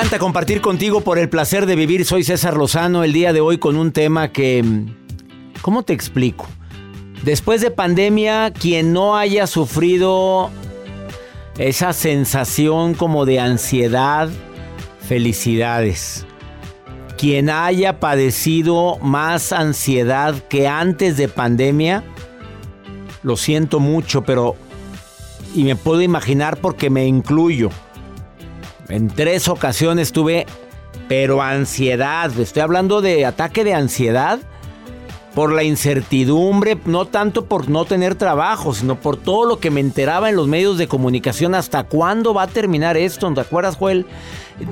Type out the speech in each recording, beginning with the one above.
Encanta compartir contigo por el placer de vivir. Soy César Lozano el día de hoy con un tema que... ¿Cómo te explico? Después de pandemia, quien no haya sufrido esa sensación como de ansiedad, felicidades. Quien haya padecido más ansiedad que antes de pandemia, lo siento mucho, pero... Y me puedo imaginar porque me incluyo. En tres ocasiones tuve, pero ansiedad. Estoy hablando de ataque de ansiedad por la incertidumbre, no tanto por no tener trabajo, sino por todo lo que me enteraba en los medios de comunicación. ¿Hasta cuándo va a terminar esto? ¿Te acuerdas, Joel?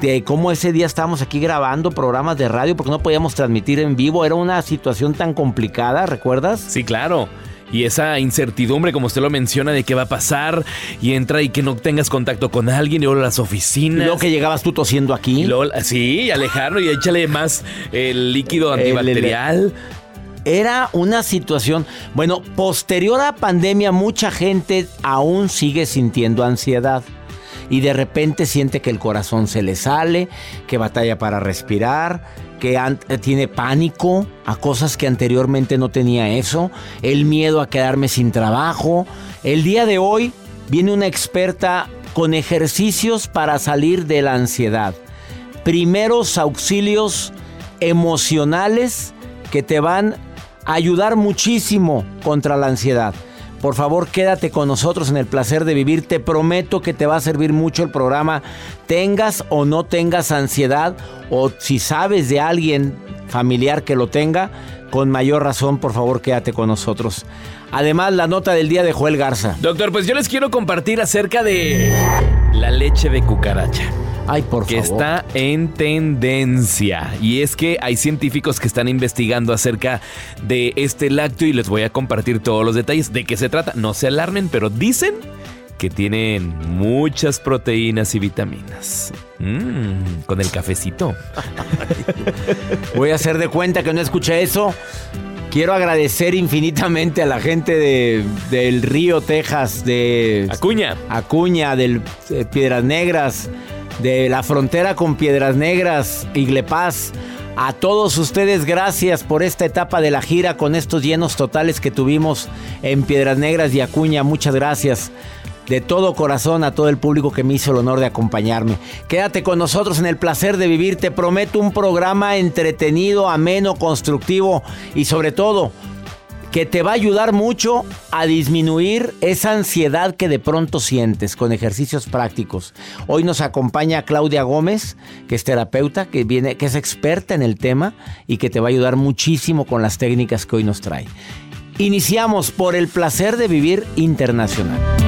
De cómo ese día estábamos aquí grabando programas de radio porque no podíamos transmitir en vivo. Era una situación tan complicada, ¿recuerdas? Sí, claro y esa incertidumbre, como usted lo menciona, de qué va a pasar y entra y que no tengas contacto con alguien y luego las oficinas. Y luego que llegabas tú tosiendo aquí. sí, alejarlo y échale más el líquido antibacterial. Era una situación, bueno, posterior a pandemia mucha gente aún sigue sintiendo ansiedad y de repente siente que el corazón se le sale, que batalla para respirar, que eh, tiene pánico a cosas que anteriormente no tenía eso, el miedo a quedarme sin trabajo. El día de hoy viene una experta con ejercicios para salir de la ansiedad. Primeros auxilios emocionales que te van a ayudar muchísimo contra la ansiedad. Por favor, quédate con nosotros en el placer de vivir. Te prometo que te va a servir mucho el programa. Tengas o no tengas ansiedad o si sabes de alguien familiar que lo tenga, con mayor razón, por favor, quédate con nosotros. Además, la nota del día de Joel Garza. Doctor, pues yo les quiero compartir acerca de la leche de cucaracha. Ay, por que está en tendencia. Y es que hay científicos que están investigando acerca de este lácteo y les voy a compartir todos los detalles. ¿De qué se trata? No se alarmen, pero dicen que tienen muchas proteínas y vitaminas. Mmm, con el cafecito. Voy a hacer de cuenta que no escuché eso. Quiero agradecer infinitamente a la gente de, del Río, Texas, de Acuña. Acuña, de Piedras Negras, de la frontera con Piedras Negras, Iglepaz. A todos ustedes, gracias por esta etapa de la gira con estos llenos totales que tuvimos en Piedras Negras y Acuña. Muchas gracias. de todo corazón a todo el público que me hizo el honor de acompañarme. Quédate con nosotros en el placer de vivir. Te prometo un programa entretenido, ameno, constructivo y sobre todo que te va a ayudar mucho a disminuir esa ansiedad que de pronto sientes con ejercicios prácticos. Hoy nos acompaña Claudia Gómez, que es terapeuta, que viene que es experta en el tema y que te va a ayudar muchísimo con las técnicas que hoy nos trae. Iniciamos por el placer de vivir internacional.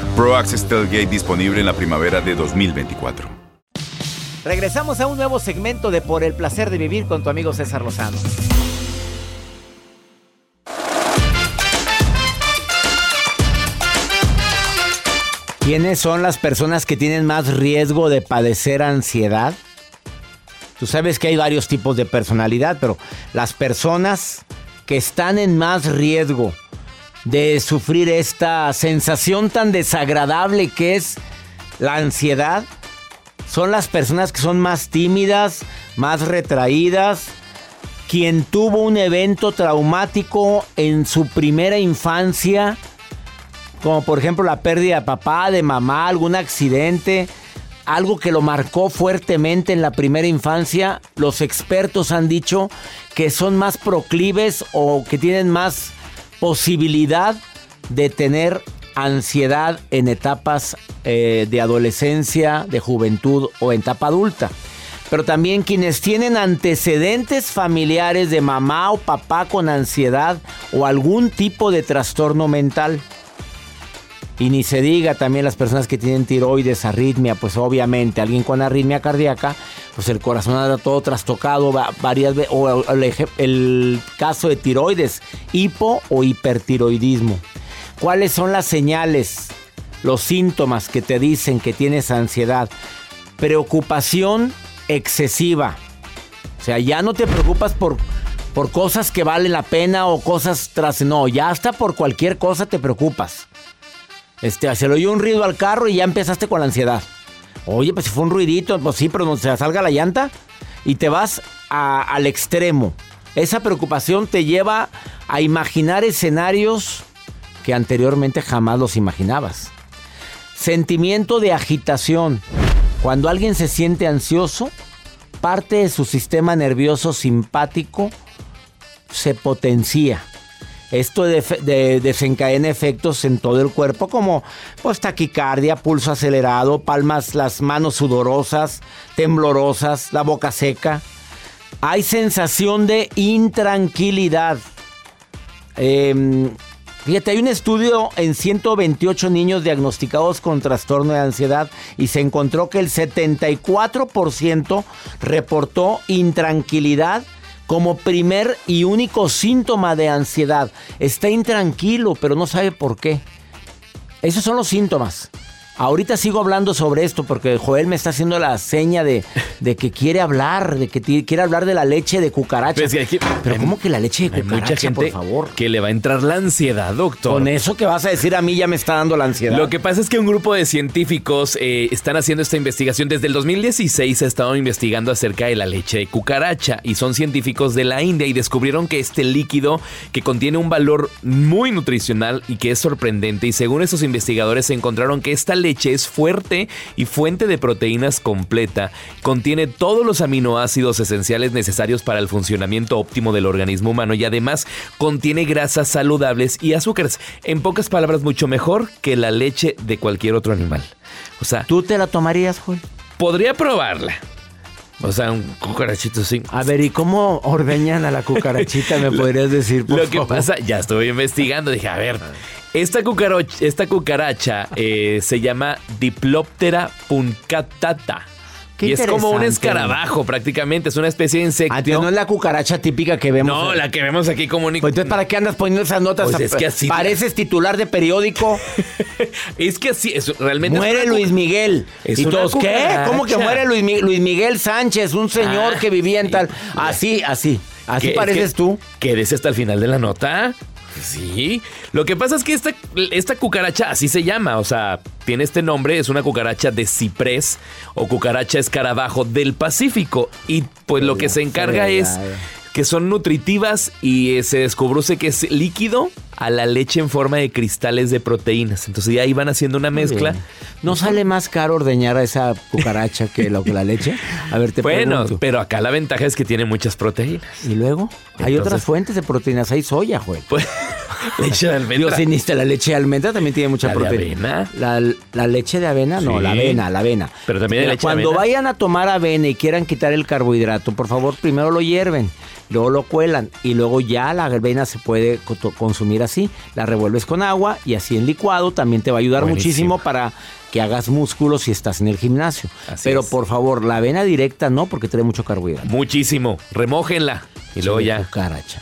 Pro Access Tailgate disponible en la primavera de 2024. Regresamos a un nuevo segmento de Por el placer de vivir con tu amigo César Lozano. ¿Quiénes son las personas que tienen más riesgo de padecer ansiedad? Tú sabes que hay varios tipos de personalidad, pero las personas que están en más riesgo de sufrir esta sensación tan desagradable que es la ansiedad. Son las personas que son más tímidas, más retraídas, quien tuvo un evento traumático en su primera infancia, como por ejemplo la pérdida de papá, de mamá, algún accidente, algo que lo marcó fuertemente en la primera infancia, los expertos han dicho que son más proclives o que tienen más posibilidad de tener ansiedad en etapas eh, de adolescencia, de juventud o en etapa adulta. Pero también quienes tienen antecedentes familiares de mamá o papá con ansiedad o algún tipo de trastorno mental. Y ni se diga también las personas que tienen tiroides, arritmia, pues obviamente alguien con arritmia cardíaca, pues el corazón anda todo trastocado varias veces, o el, caso de tiroides, hipo o hipertiroidismo. ¿Cuáles son las señales, los síntomas que te dicen que tienes ansiedad? Preocupación excesiva. O sea, ya no te preocupas por, por cosas que valen la pena o cosas tras... No, ya hasta por cualquier cosa te preocupas. Este, se le oyó un ruido al carro y ya empezaste con la ansiedad. Oye, pues si fue un ruidito, pues sí, pero no se salga la llanta y te vas al extremo. Esa preocupación te lleva a imaginar escenarios que anteriormente jamás los imaginabas. Sentimiento de agitación. Cuando alguien se siente ansioso, parte de su sistema nervioso simpático se potencia. Esto desencadena efectos en todo el cuerpo como pues, taquicardia, pulso acelerado, palmas, las manos sudorosas, temblorosas, la boca seca. Hay sensación de intranquilidad. Em, fíjate, hay un estudio en 128 niños diagnosticados con trastorno de ansiedad y se encontró que el 74% reportó intranquilidad como primer y único síntoma de ansiedad. Está intranquilo, pero no sabe por qué. Esos son los síntomas. Ahorita sigo hablando sobre esto porque Joel me está haciendo la seña de, de que quiere hablar, de que quiere hablar de la leche de cucaracha. Pues Pero ¿cómo que la leche de cucaracha, mucha gente por favor? que le va a entrar la ansiedad, doctor. Con eso que vas a decir a mí ya me está dando la ansiedad. Lo que pasa es que un grupo de científicos eh, están haciendo esta investigación. Desde el 2016 ha estado investigando acerca de la leche de cucaracha y son científicos de la India y descubrieron que este líquido que contiene un valor muy nutricional y que es sorprendente y según esos investigadores encontraron que esta leche es fuerte y fuente de proteínas completa. Contiene todos los aminoácidos esenciales necesarios para el funcionamiento óptimo del organismo humano y además contiene grasas saludables y azúcares. En pocas palabras, mucho mejor que la leche de cualquier otro animal. O sea, ¿Tú te la tomarías, Joel? podría probarla. O sea, un cucarachito sí. A ver, ¿y cómo ordeñan a la cucarachita? ¿Me podrías decir, por Lo que pasa, ya estuve investigando, dije, a ver, esta, cucaro- esta cucaracha eh, se llama Diploptera puncatata. Qué y es como un escarabajo prácticamente, es una especie de insecto. Ah, no es la cucaracha típica que vemos. No, la que vemos aquí como un... Pues entonces, ¿para qué andas poniendo esas notas? Pues es que así- Pareces titular de periódico. Es que así, es, realmente... es muere una Luis Miguel. Es ¿Y todos qué? ¿Cómo que muere Luis, Mi- Luis Miguel Sánchez? Un señor Ah, que vivía en tal... Así, así. Así ¿Qué- pareces tú. Quédese hasta el final de la nota. Sí. Lo que pasa es que esta, esta cucaracha así se llama. O sea, tiene este nombre. Es una cucaracha de ciprés o cucaracha escarabajo del Pacífico. Y pues lo que se encarga es que son nutritivas y se descubrió que es líquido a la leche en forma de cristales de proteínas. Entonces ya iban haciendo una mezcla. Bien. ¿No sale más caro ordeñar a esa cucaracha que, lo, que la leche? A ver, te Bueno, pregunto. pero acá la ventaja es que tiene muchas proteínas. ¿Y luego? Hay otras fuentes de proteínas. Hay soya, güey. Pues, leche de almendra. Dios, siniste, la leche de almendra también tiene mucha ¿La de proteína. avena? La, la leche de avena, no, la avena, la avena. Pero también hay Mira, leche de Cuando avena. vayan a tomar avena y quieran quitar el carbohidrato, por favor, primero lo hierven, luego lo cuelan y luego ya la avena se puede consumir así. La revuelves con agua y así en licuado también te va a ayudar Buenísimo. muchísimo para que hagas músculos si estás en el gimnasio. Así Pero es. por favor, la avena directa no, porque trae mucho carbohidrato. Muchísimo. Remójenla. Y luego ya. Cucaracha.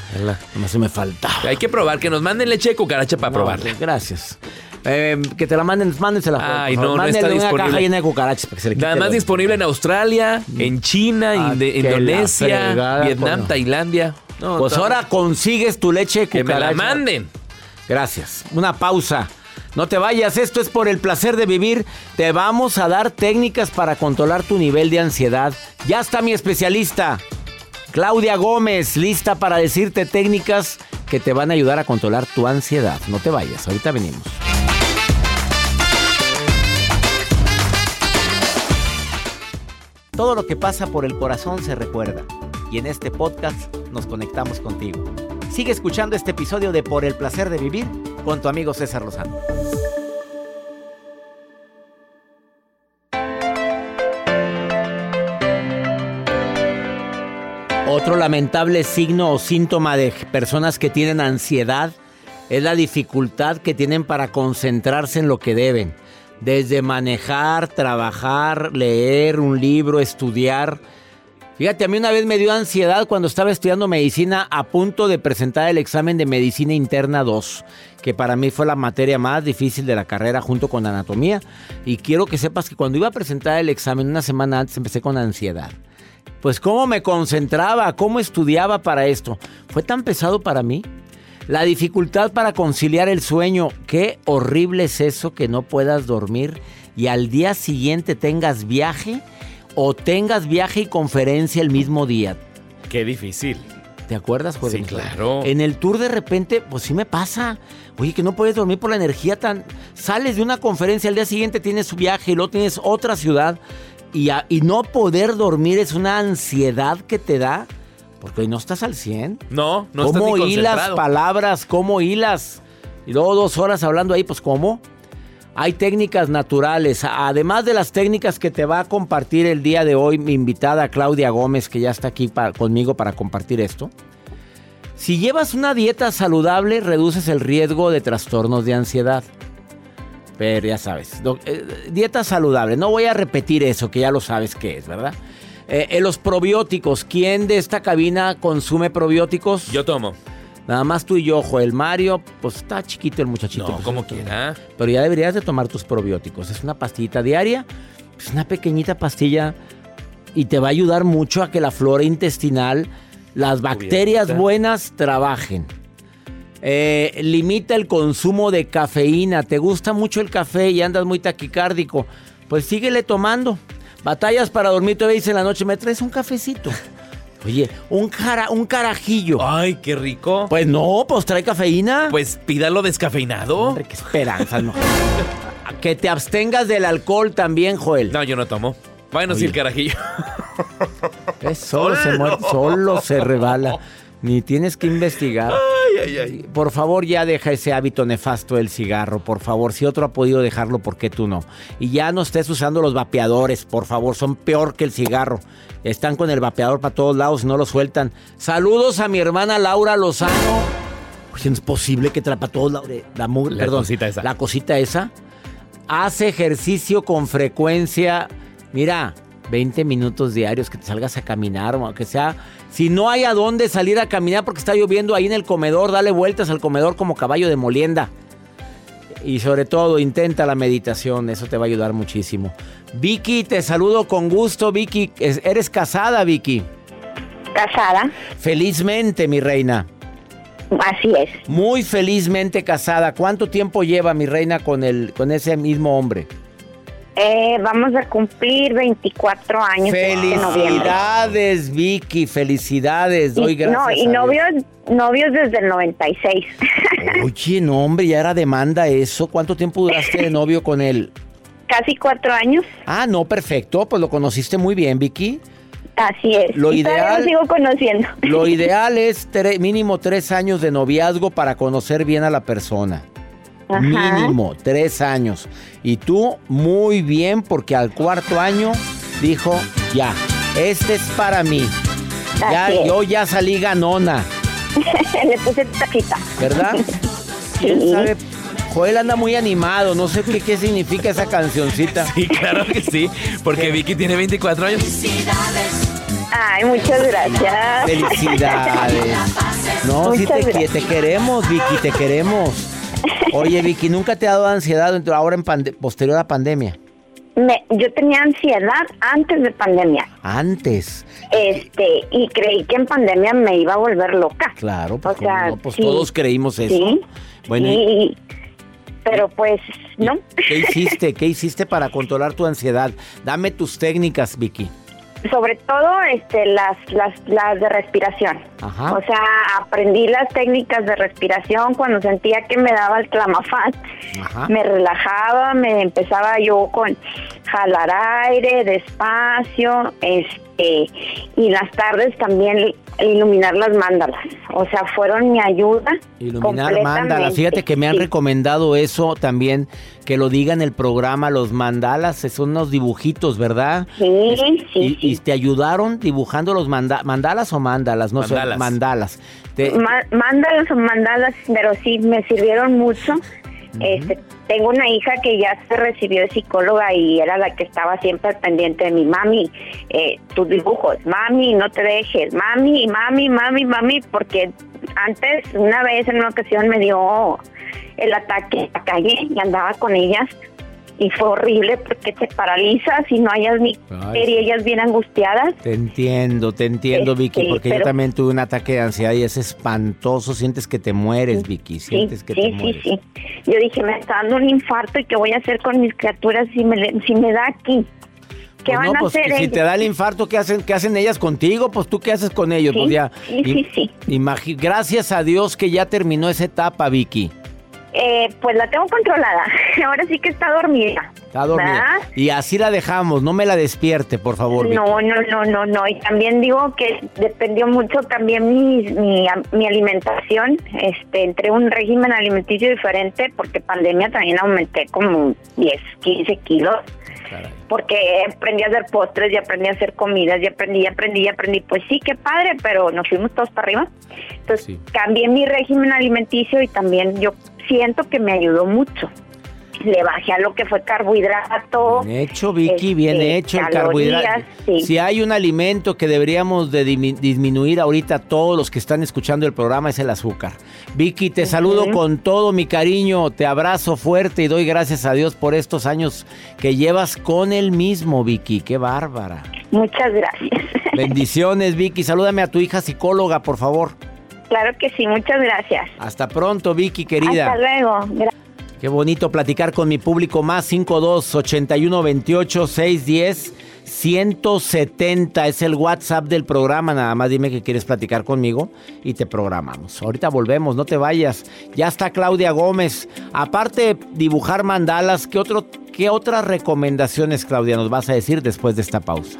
Nomás se me faltaba. Hay que probar, que nos manden leche de cucaracha para No, probarla. Gracias. Eh, que te la manden, mándensela. Ay, no, no está una disponible. caja llena de cucarachas para que se le quite Nada más disponible en Australia, en China, Ah, Indonesia, fregada, Vietnam, cono. Tailandia. No, Pues ahora consigues tu leche de que me cucaracha. la manden. Gracias. Una pausa. No te vayas, esto es por el placer de vivir. Te vamos a dar técnicas para controlar tu nivel de ansiedad. Ya está mi especialista, Claudia Gómez, lista para decirte técnicas que te van a ayudar a controlar tu ansiedad. No te vayas, ahorita venimos. Todo lo que pasa por el corazón se recuerda. Y en este podcast nos conectamos contigo. Sigue escuchando este episodio de Por el placer de vivir con tu amigo César Lozano. Otro lamentable signo o síntoma de personas que tienen ansiedad es la dificultad que tienen para concentrarse en lo que deben. Desde manejar, trabajar, leer un libro, estudiar. Fíjate, a mí una vez me dio ansiedad cuando estaba estudiando medicina a punto de presentar el examen de medicina interna 2, que para mí fue la materia más difícil de la carrera junto con anatomía. Y quiero que sepas que cuando iba a presentar el examen una semana antes empecé con ansiedad. Pues cómo me concentraba, cómo estudiaba para esto. Fue tan pesado para mí. La dificultad para conciliar el sueño. Qué horrible es eso que no puedas dormir y al día siguiente tengas viaje o tengas viaje y conferencia el mismo día. Qué difícil. ¿Te acuerdas, Jorge? Sí, claro. En el tour de repente, pues sí me pasa. Oye, que no puedes dormir por la energía tan... Sales de una conferencia, al día siguiente tienes su viaje y luego tienes otra ciudad. Y, a- y no poder dormir es una ansiedad que te da. Porque hoy no estás al 100. No, no estás ¿Cómo ni hilas palabras? ¿Cómo hilas? Y luego dos horas hablando ahí, pues ¿cómo? Hay técnicas naturales, además de las técnicas que te va a compartir el día de hoy mi invitada Claudia Gómez, que ya está aquí pa- conmigo para compartir esto. Si llevas una dieta saludable, reduces el riesgo de trastornos de ansiedad. Pero ya sabes, eh, dieta saludable. No voy a repetir eso, que ya lo sabes qué es, ¿verdad? Eh, eh, los probióticos. ¿Quién de esta cabina consume probióticos? Yo tomo. Nada más tú y yo, Joel Mario. Pues está chiquito el muchachito. No, pues, como quiera. Pero ya deberías de tomar tus probióticos. Es una pastillita diaria. Es una pequeñita pastilla y te va a ayudar mucho a que la flora intestinal, las bacterias Cubierta. buenas trabajen. Eh, limita el consumo de cafeína. ¿Te gusta mucho el café y andas muy taquicárdico? Pues síguele tomando. Batallas para dormir, te dice en la noche, me traes un cafecito. Oye, un, cara, un carajillo. Ay, qué rico. Pues no, pues trae cafeína. Pues pídalo descafeinado. Hombre, qué esperanza, no. que te abstengas del alcohol también, Joel. No, yo no tomo. Bueno, Oye. el carajillo. Es solo, se solo se rebala. Ni tienes que investigar. Ay, ay, ay. Por favor, ya deja ese hábito nefasto del cigarro. Por favor, si otro ha podido dejarlo, ¿por qué tú no? Y ya no estés usando los vapeadores, por favor. Son peor que el cigarro. Están con el vapeador para todos lados y no lo sueltan. Saludos a mi hermana Laura Lozano. Oye, ¿no es posible que trapa todos lados? La, La perdón, cosita esa. La cosita esa. Hace ejercicio con frecuencia. Mira, 20 minutos diarios que te salgas a caminar, o aunque sea. Si no hay a dónde salir a caminar porque está lloviendo ahí en el comedor, dale vueltas al comedor como caballo de molienda. Y sobre todo, intenta la meditación, eso te va a ayudar muchísimo. Vicky, te saludo con gusto, Vicky. Es- Eres casada, Vicky. Casada, Felizmente, mi reina. así es. Muy felizmente casada. ¿Cuánto tiempo lleva mi reina con el con ese mismo hombre? Eh, vamos a cumplir 24 años este. Felicidades, Vicky, felicidades. Doy Y- gracias. no, y novios, novios desde el 96. Oye, no, hombre, ya era demanda eso. ¿Cuánto tiempo duraste de novio con él? Casi cuatro años, Ah, no, perfecto. Pues lo conociste muy bien, Vicky. así es. Lo Y ideal- lo sigo conociendo. Lo ideal es tre- mínimo tres años de noviazgo para conocer bien a la persona. Ajá. Mínimo tres años. Y tú muy bien porque al cuarto año dijo, ya, este es para mí. Ya, yo ya salí ganona, Le puse tacita. ¿verdad? ¿Quién Sí. sabe? Joel anda muy animado, no sé qué, qué significa esa cancioncita. Sí, claro que sí. Porque Vicky tiene 24 años. Ay, muchas gracias. Felicidades. No, sí Muchas te, gracias. te queremos, Vicky, te queremos. Oye, Vicky, ¿nunca te ha dado ansiedad ahora en pande- posterior a pandemia? Me- yo tenía ansiedad antes de pandemia. Antes, Este, y creí que en pandemia me iba a volver loca. claro, pues, O sea, ¿cómo no? Pues sí. todos creímos eso. Sí. Bueno, ¿y Y- pero pues, no. ¿qué hiciste? ¿Qué hiciste para controlar tu ansiedad? Dame tus técnicas, Vicky. Sobre todo este, las, las, las de respiración. Ajá. O sea, aprendí las técnicas de respiración cuando sentía que me daba el clamafán. Ajá. Me relajaba, me empezaba yo con jalar aire despacio, este, y las tardes también iluminar las mandalas. O sea, fueron mi ayuda. Iluminar mandalas. Fíjate que me han Sí. recomendado eso también, que lo diga en el programa, los mandalas, son unos dibujitos, ¿verdad? Sí, sí, y, sí. y te ayudaron dibujando los manda- mandalas o mandalas, no Mandalas. sé, mandalas. Te- Ma- Mándalas o mandalas, pero sí me sirvieron mucho. Este, tengo una hija que ya se recibió de psicóloga y era la que estaba siempre pendiente de mi mami, eh, tus dibujos, mami, no te dejes, mami, mami, mami, mami, porque antes, una vez en una ocasión me dio el ataque en la calle y andaba con ellas y fue horrible porque te paralizas y no hayas ni y ellas bien angustiadas. Te entiendo, te entiendo, Este, Vicky, porque yo también tuve un ataque de ansiedad y es espantoso. Sientes que te mueres, Vicky, Sí, sientes que sí, te sí, mueres. sí. Yo dije, me está dando un infarto y qué voy a hacer con mis criaturas si me, si me da aquí. ¿Qué Pues van no, a pues hacer que si te da el infarto, ¿qué hacen, ¿qué hacen ellas contigo? Pues tú, ¿qué haces con ellos? Sí, pues ya. sí, sí, sí. Gracias a Dios que ya terminó esa etapa, Vicky. Eh, pues la tengo controlada. Ahora sí que está dormida. Está dormida. ¿verdad? Y así la dejamos, no me la despierte, por favor, Vicky. No, no, no, no, no. Y también digo que dependió mucho también mi, mi, mi alimentación. Este, entré a un régimen alimenticio diferente porque pandemia también aumenté como 10, 15 kilos. Caray. porque aprendí a hacer postres y aprendí a hacer comidas y aprendí, y aprendí, y aprendí. Pues sí, qué padre, pero nos fuimos todos para arriba. Entonces Sí. cambié mi régimen alimenticio y también yo siento que me ayudó mucho. Le bajé a lo que fue carbohidrato. Bien hecho, Vicky, este, bien hecho el calorías, carbohidrato. sí. Si hay un alimento que deberíamos de disminuir ahorita todos los que están escuchando el programa es el azúcar. Vicky, te saludo con todo mi cariño, te abrazo fuerte y doy gracias a Dios por estos años que llevas con el mismo, Vicky. Qué bárbara. Muchas gracias. Bendiciones, Vicky. Salúdame a tu hija psicóloga, por favor. claro que sí, muchas gracias. Hasta pronto, Vicky, querida. Hasta luego. Gra- Qué bonito platicar con mi público más 52 81 28 610 170 es el WhatsApp del programa. Nada más dime que quieres platicar conmigo y te programamos. Ahorita volvemos, no te vayas. Ya está Claudia Gómez. Aparte de dibujar mandalas, ¿qué, otro, ¿qué otras recomendaciones, Claudia, nos vas a decir después de esta pausa?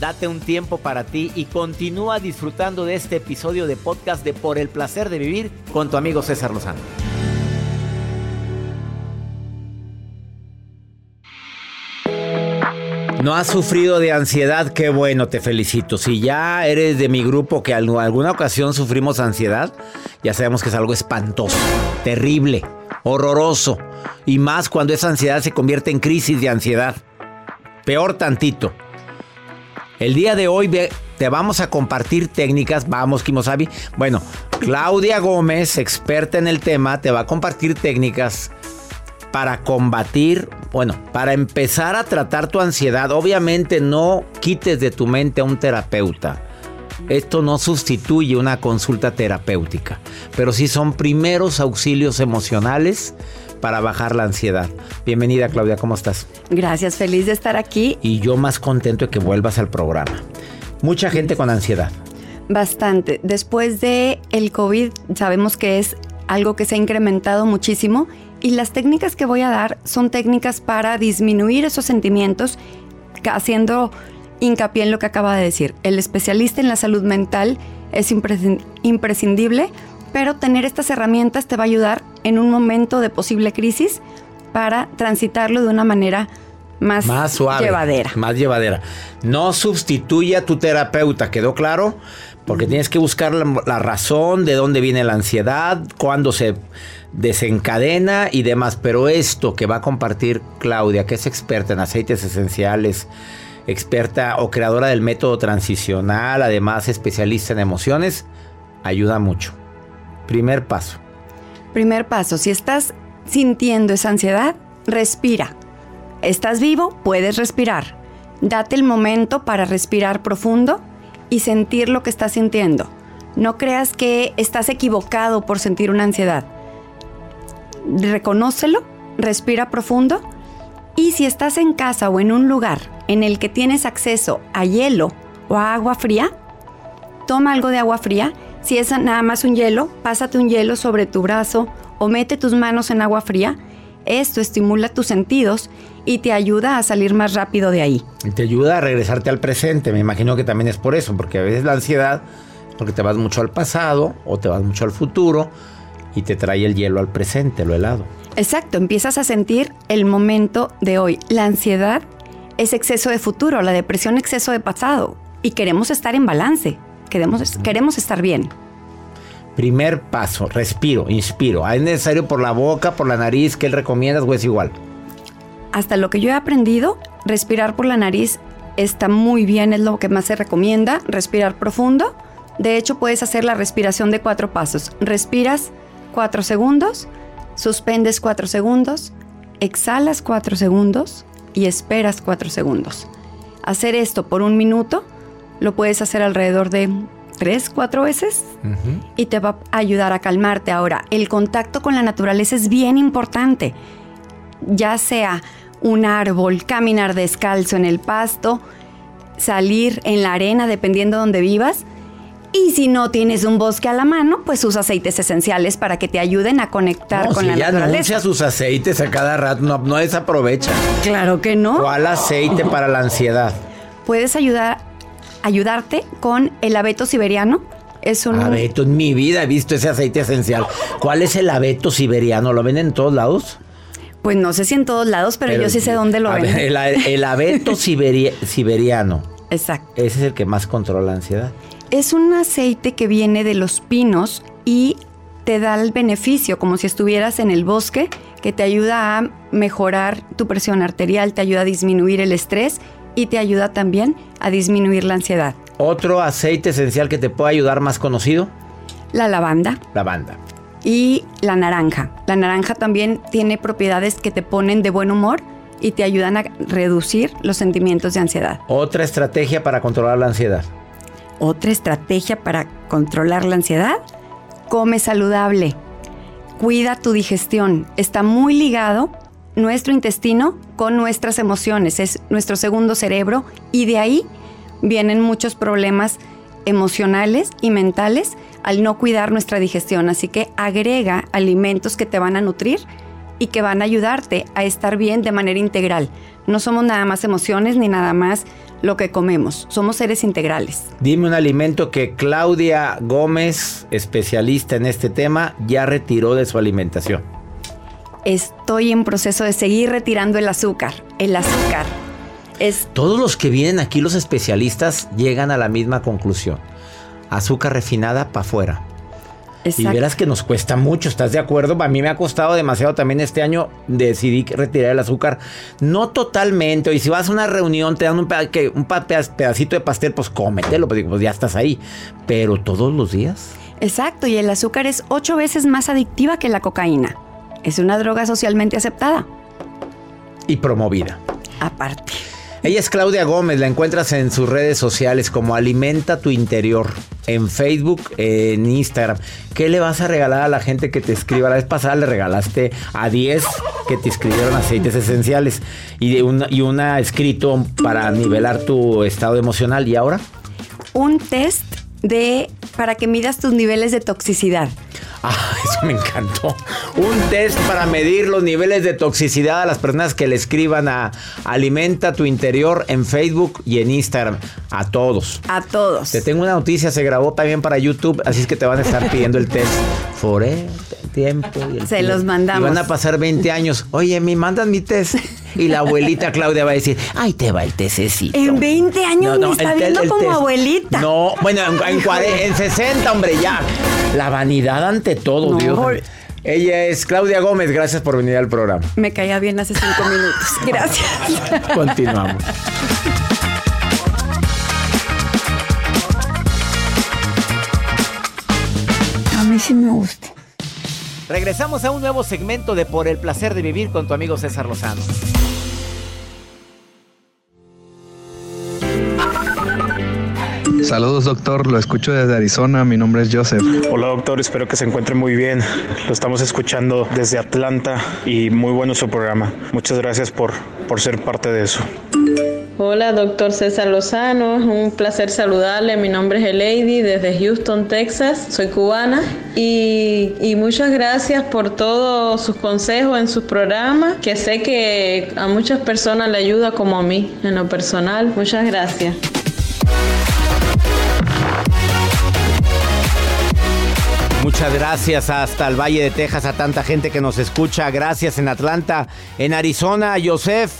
Date un tiempo para ti y continúa disfrutando de este episodio de podcast de Por el placer de vivir con tu amigo César Lozano. No has sufrido de ansiedad, qué bueno, te felicito. Si ya eres de mi grupo que en alguna ocasión sufrimos ansiedad, ya sabemos que es algo espantoso, terrible, horroroso. Y más cuando esa ansiedad se convierte en crisis de ansiedad. Peor tantito. El día de hoy te vamos a compartir técnicas, vamos Kimosabi. Bueno, Claudia Gómez, experta en el tema, te va a compartir técnicas para combatir, bueno, para empezar a tratar tu ansiedad. Obviamente no quites de tu mente a un terapeuta. Esto no sustituye una consulta terapéutica, pero sí son primeros auxilios emocionales para bajar la ansiedad. Bienvenida Claudia, ¿cómo estás? Gracias, feliz de estar aquí. Y yo más contento de que vuelvas al programa. Mucha gente con ansiedad. Bastante. Después de el COVID sabemos que es algo que se ha incrementado muchísimo y las técnicas que voy a dar son técnicas para disminuir esos sentimientos haciendo hincapié en lo que acaba de decir. El especialista en la salud mental es imprescindible pero tener estas herramientas te va a ayudar en un momento de posible crisis para transitarlo de una manera más, suave, llevadera. Más llevadera. No sustituye a tu terapeuta, ¿quedó claro? Porque tienes que buscar la, la, razón de dónde viene la ansiedad, cuándo se desencadena y demás. Pero esto que va a compartir Claudia, que es experta en aceites esenciales, experta o creadora del método transicional, además especialista en emociones, ayuda mucho. Primer paso. Primer paso, si estás sintiendo esa ansiedad, respira. ¿Estás vivo? Puedes respirar. Date el momento para respirar profundo y sentir lo que estás sintiendo. No creas que estás equivocado por sentir una ansiedad. Reconócelo, respira profundo y si estás en casa o en un lugar en el que tienes acceso a hielo o a agua fría, toma algo de agua fría si es nada más un hielo, pásate un hielo sobre tu brazo o mete tus manos en agua fría. Esto estimula tus sentidos y te ayuda a salir más rápido de ahí. Y te ayuda a regresarte al presente. Me imagino que también es por eso, porque a veces la ansiedad, porque te vas mucho al pasado o te vas mucho al futuro y te trae el hielo al presente, lo helado. Exacto, empiezas a sentir el momento de hoy. La ansiedad es exceso de futuro, la depresión exceso de pasado y queremos estar en balance. Queremos, queremos estar bien. Primer paso, respiro, inspiro. ¿Es necesario por la boca, por la nariz? ¿Qué recomiendas o es igual? Hasta lo que yo he aprendido, respirar por la nariz está muy bien, es lo que más se recomienda, respirar profundo. De hecho, puedes hacer la respiración de cuatro pasos. Respiras cuatro segundos, suspendes cuatro segundos, exhalas cuatro segundos y esperas cuatro segundos. Hacer esto por un minuto lo puedes hacer alrededor de tres, cuatro veces y te va a ayudar a calmarte. Ahora, el contacto con la naturaleza es bien importante, ya sea un árbol, caminar descalzo en el pasto, salir en la arena, dependiendo de donde vivas. Y si no tienes un bosque a la mano, pues usa aceites esenciales para que te ayuden a conectar No, con si la ella naturaleza. anuncia sus aceites a cada rato, no, no desaprovecha. Claro que no. ¿Cuál aceite para la ansiedad? Puedes ayudar, ayudarte con el abeto siberiano. Es un Abeto, en mi vida he visto ese aceite esencial. ¿Cuál es el abeto siberiano? ¿Lo venden en todos lados? Pues no sé si en todos lados, pero, yo sí sé dónde lo venden. El, el abeto siberia- siberiano. Exacto. Ese es el que más controla la ansiedad. Es un aceite que viene de los pinos y te da el beneficio, como si estuvieras en el bosque, que te ayuda a mejorar tu presión arterial, te ayuda a disminuir el estrés y te ayuda también a disminuir la ansiedad. Otro aceite esencial que te puede ayudar más conocido, La lavanda lavanda. y la naranja. La naranja también tiene propiedades que te ponen de buen humor y te ayudan a reducir los sentimientos de ansiedad. Otra estrategia para controlar la ansiedad. Otra estrategia para controlar la ansiedad, come saludable. Cuida tu digestión. Está muy ligado nuestro intestino con nuestras emociones. Es nuestro segundo cerebro y de ahí vienen muchos problemas emocionales y mentales al no cuidar nuestra digestión. Así que agrega alimentos que te van a nutrir y que van a ayudarte a estar bien de manera integral. No somos nada más emociones ni nada más lo que comemos. Somos seres integrales. Dime un alimento que Claudia Gómez, especialista en este tema, ya retiró de su alimentación. Estoy en proceso de seguir retirando el azúcar. El azúcar es Todos los que vienen aquí, los especialistas, llegan a la misma conclusión. Azúcar refinada para afuera. Y verás que nos cuesta mucho, ¿estás de acuerdo? A mí me ha costado demasiado también este año. Decidí retirar el azúcar. No totalmente. Y si vas a una reunión, te dan un, peda- pedacito de pastel, pues cómetelo, pues, pues ya estás ahí. Pero todos los días. Exacto, y el azúcar es ocho veces más adictiva que la cocaína. Es una droga socialmente aceptada. Y promovida. Aparte. Ella es Claudia Gómez, la encuentras en sus redes sociales como Alimenta tu Interior, en Facebook, en Instagram. ¿Qué le vas a regalar a la gente que te escriba? La vez pasada le regalaste a 10 que te escribieron aceites esenciales y, de una, y una escrito para nivelar tu estado emocional. ¿Y ahora? Un test de para que midas tus niveles de toxicidad. Ah, eso me encantó. Un test para medir los niveles de toxicidad a las personas que le escriban a Alimenta tu Interior en Facebook y en Instagram. A todos. A todos. Te tengo una noticia, se grabó también para YouTube, así es que te van a estar pidiendo el test. Forever, tiempo. y el Se tiempo. los mandamos. Y van a pasar 20 años. Oye, me mandan mi test. Y la abuelita Claudia va a decir, ay, te va el testecito. En 20 años me está el tel- viendo como test. abuelita. No, bueno, en, en, cuare- en 60, hombre, ya. La vanidad ante todo, No. Dios. Ella es Claudia Gómez, gracias por venir al programa. Me caía bien hace cinco minutos. Gracias. Continuamos. A mí sí me gusta. Regresamos a un nuevo segmento de Por el placer de vivir con tu amigo César Lozano. Saludos doctor, lo escucho desde Arizona, mi nombre es Joseph. Hola doctor, espero que se encuentre muy bien. Lo estamos escuchando desde Atlanta y muy bueno su programa. Muchas gracias por, por ser parte de eso. Hola, doctor César Lozano. Un placer saludarle. Mi nombre es Elady desde Houston, Texas. Soy cubana. Y, y muchas gracias por todos sus consejos en sus programas, que sé que a muchas personas le ayuda como a mí en lo personal. Muchas gracias. Muchas gracias hasta el Valle de Texas, a tanta gente que nos escucha. Gracias en Atlanta, en Arizona, Joseph.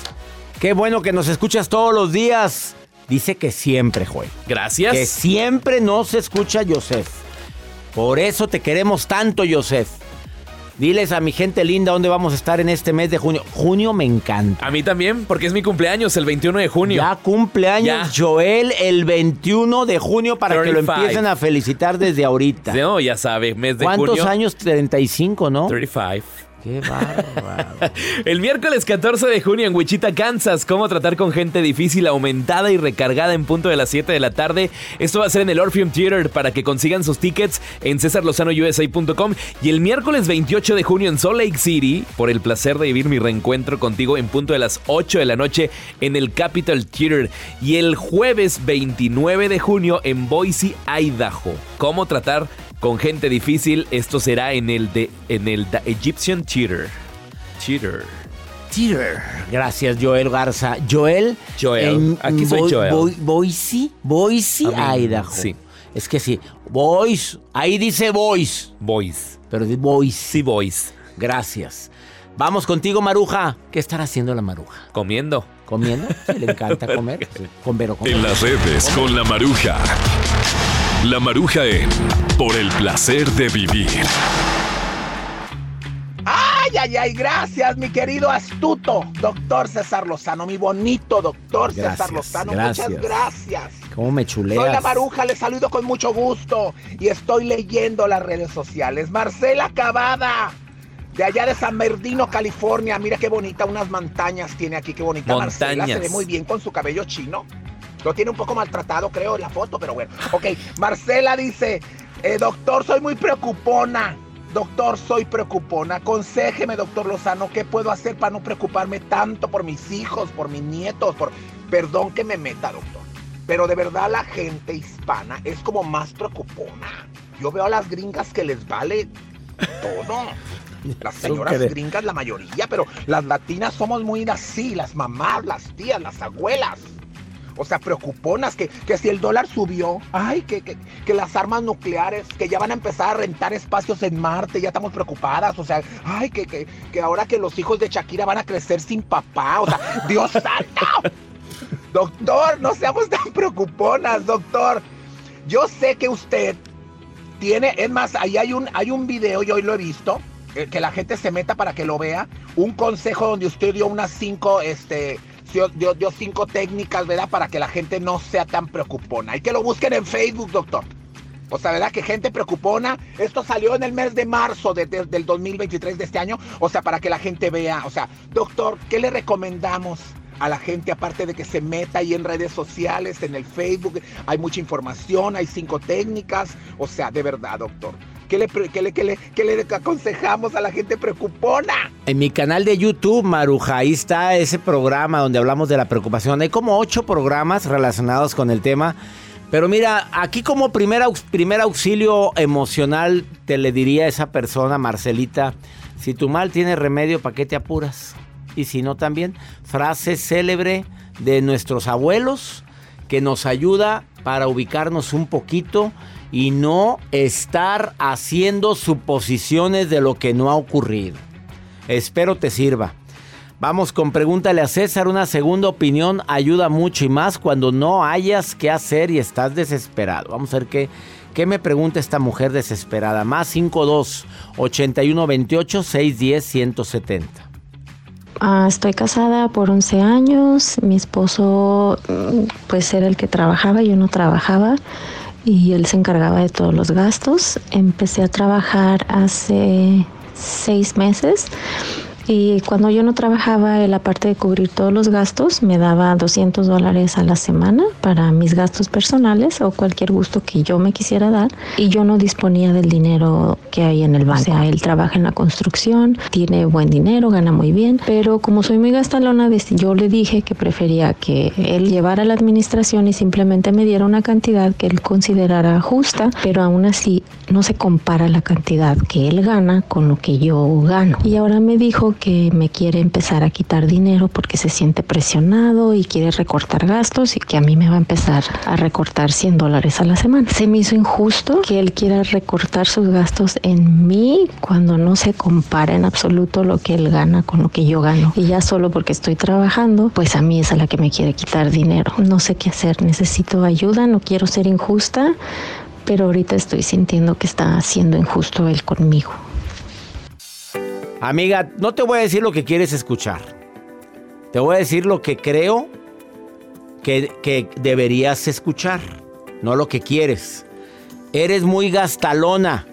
Qué bueno que nos escuchas todos los días. Dice que siempre, Joel. Gracias. Que siempre nos escucha Joseph. Por eso te queremos tanto, Joseph. Diles a mi gente linda dónde vamos a estar en este mes de junio. Junio me encanta. A mí también, porque es mi cumpleaños, el 21 de junio. Ya cumpleaños Joel el 21 de junio para que lo 35. empiecen a felicitar desde ahorita. No, ya sabe, mes de ¿Cuántos junio. años? 35, ¿no? 35. Qué bárbaro. El miércoles 14 de junio en Wichita, Kansas, cómo tratar con gente difícil, aumentada y recargada en punto de las 7 de la tarde. Esto va a ser en el Orpheum Theater para que consigan sus tickets en cesarlozanousa.com. Y el miércoles 28 de junio en Salt Lake City, por el placer de vivir mi reencuentro contigo en punto de las 8 de la noche en el Capitol Theater. Y el jueves 29 de junio en Boise, Idaho. Cómo tratar con gente difícil. Esto será en el de en el The Egyptian Theater. Theater. Theater. Gracias, Joel Garza. Joel. Joel. Aquí soy Bo- Joel. Bo- Boise, Boise, A mí, Idaho. sí. Es que sí. Boys. Ahí dice boys. Boys. Pero dice boys. Sí, boys. Gracias. Vamos contigo, Maruja. ¿Qué estará haciendo la Maruja? Comiendo. ¿Comiendo? Sí, le encanta comer. Sí, Con Vero. con En las redes con la maruja. La maruja en Por el placer de vivir. Ay, ay, ay, gracias, mi querido astuto doctor César Lozano, mi bonito doctor Gracias, César Lozano. gracias. Muchas gracias. ¿Cómo me chuleas? Soy la Maruja, les saludo con mucho gusto y estoy leyendo las redes sociales. Marcela Cavada, de allá de San Bernardino, California. Mira qué bonita, unas montañas tiene aquí, qué bonita Marcela. Se Montañas. ve muy bien con su cabello chino. Lo tiene un poco maltratado, creo, en la foto, pero bueno. Ok, Marcela dice, eh, doctor, soy muy preocupona. Doctor, soy preocupona. Aconsejeme, doctor Lozano, ¿qué puedo hacer para no preocuparme tanto por mis hijos, por mis nietos? Por... Perdón que me meta, doctor. Pero de verdad la gente hispana es como más preocupona. Yo veo a las gringas que les vale todo. Las señoras gringas, la mayoría, pero las latinas somos muy así, las mamás, las tías, las abuelas. O sea, preocuponas que, que si el dólar subió, ay, que, que, que las armas nucleares, que ya van a empezar a rentar espacios en Marte, ya estamos preocupadas. O sea, ay, que, que, que ahora que los hijos de Shakira van a crecer sin papá. O sea, Dios santo. Doctor, no seamos tan preocuponas, doctor. Yo sé que usted tiene, es más, ahí hay un, hay un video, yo hoy lo he visto, que la gente se meta para que lo vea. Un consejo donde usted dio unas cinco, este, dio, dio- dio cinco técnicas, ¿verdad? Para que la gente no sea tan preocupona. Hay que lo busquen en Facebook, doctor. O sea, ¿verdad? Que gente preocupona. Esto salió en el mes de marzo de- de- del 2023 de este año. O sea, para que la gente vea. O sea, doctor, ¿qué le recomendamos a la gente aparte de que se meta ahí en redes sociales, en el Facebook? Hay mucha información, hay cinco técnicas. O sea, de verdad, doctor. ¿Qué le, qué le, qué le, aconsejamos a la gente preocupona? En mi canal de YouTube, Maruja, ahí está ese programa donde hablamos de la preocupación. Hay como ocho programas relacionados con el tema. Pero mira, aquí como primer, primer auxilio emocional te le diría a esa persona, Marcelita, si tu mal tiene remedio, ¿para qué te apuras? Y si no también, frase célebre de nuestros abuelos que nos ayuda para ubicarnos un poquito y no estar haciendo suposiciones de lo que no ha ocurrido. Espero te sirva. Vamos con pregúntale a César. Una segunda opinión ayuda mucho y más cuando no hayas qué hacer y estás desesperado. Vamos a ver qué, qué me pregunta esta mujer desesperada. Más 52 81 28 610 170. Ah, estoy casada por 11 años. Mi esposo, mm, pues, era el que trabajaba, yo no trabajaba y él se encargaba de todos los gastos. Empecé a trabajar hace seis meses y cuando yo no trabajaba, él, aparte de cubrir todos los gastos, me daba 200 dólares a la semana para mis gastos personales o cualquier gusto que yo me quisiera dar y yo no disponía del dinero que hay en el banco. O sea, él trabaja en la construcción, tiene buen dinero, gana muy bien, pero como soy muy gastalona, yo le dije que prefería que él llevara la administración y simplemente me diera una cantidad que él considerara justa, pero aún así no se compara la cantidad que él gana con lo que yo gano. Y ahora me dijo que me quiere empezar a quitar dinero porque se siente presionado y quiere recortar gastos y que a mí me va a empezar a recortar 100 dólares a la semana. Se me hizo injusto que él quiera recortar sus gastos en mí cuando no se compara en absoluto lo que él gana con lo que yo gano. Y ya solo porque estoy trabajando, pues a mí es a la que me quiere quitar dinero. No sé qué hacer, necesito ayuda, no quiero ser injusta, pero ahorita estoy sintiendo que está siendo injusto él conmigo. Amiga, no te voy a decir lo que quieres escuchar. Te voy a decir lo que creo que, que deberías escuchar, no lo que quieres. Eres muy gastalona.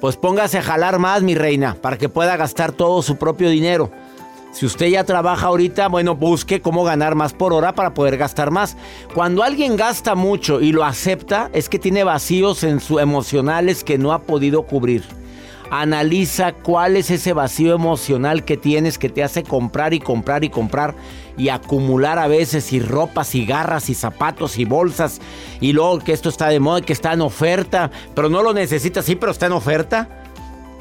pues póngase a jalar más, mi reina, para que pueda gastar todo su propio dinero. Si usted ya trabaja ahorita, bueno, busque cómo ganar más por hora para poder gastar más. Cuando alguien gasta mucho y lo acepta, es que tiene vacíos en su emocionales que no ha podido cubrir. Analiza cuál es ese vacío emocional que tienes que te hace comprar y comprar y comprar y acumular a veces y ropas y garras y zapatos y bolsas y luego que esto está de moda que está en oferta, pero no lo necesitas, sí, pero está en oferta.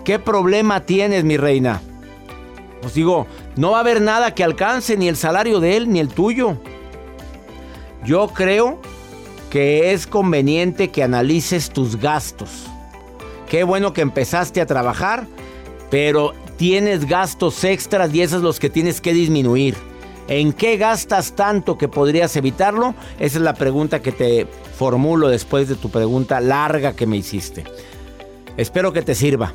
¿Qué problema tienes, mi reina? Os digo, no va a haber nada que alcance ni el salario de él ni el tuyo. Yo creo que es conveniente que analices tus gastos. Qué bueno que empezaste a trabajar, pero tienes gastos extras y esos los que tienes que disminuir. ¿En qué gastas tanto que podrías evitarlo? Esa es la pregunta que te formulo después de tu pregunta larga que me hiciste. Espero que te sirva.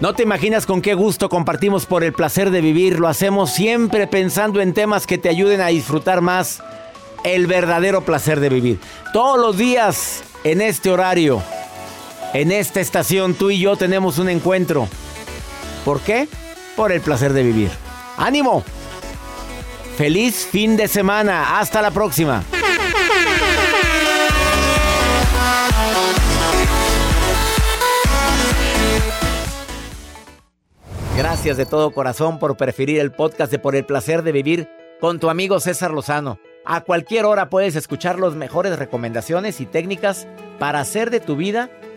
No te imaginas con qué gusto compartimos por el placer de vivir. Lo hacemos siempre pensando en temas que te ayuden a disfrutar más el verdadero placer de vivir. Todos los días en este horario en esta estación tú y yo tenemos un encuentro. ¿Por qué? Por el placer de vivir. ¡Ánimo! Feliz fin de semana. Hasta la próxima. Gracias de todo corazón por preferir el podcast de Por el placer de vivir con tu amigo César Lozano. A cualquier hora puedes escuchar las mejores recomendaciones y técnicas para hacer de tu vida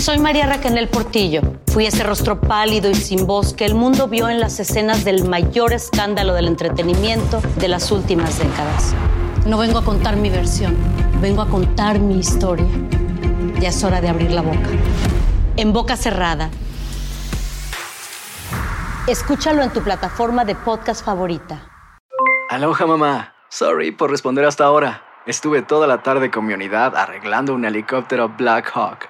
Soy María Raquel Portillo. Fui ese rostro pálido y sin voz que el mundo vio en las escenas del mayor escándalo del entretenimiento de las últimas décadas. No vengo a contar mi versión, vengo a contar mi historia. Ya es hora de abrir la boca. En boca cerrada. Escúchalo en tu plataforma de podcast favorita. Aloha mamá. Sorry por responder hasta ahora. Estuve toda la tarde con unidad arreglando un helicóptero Black Hawk.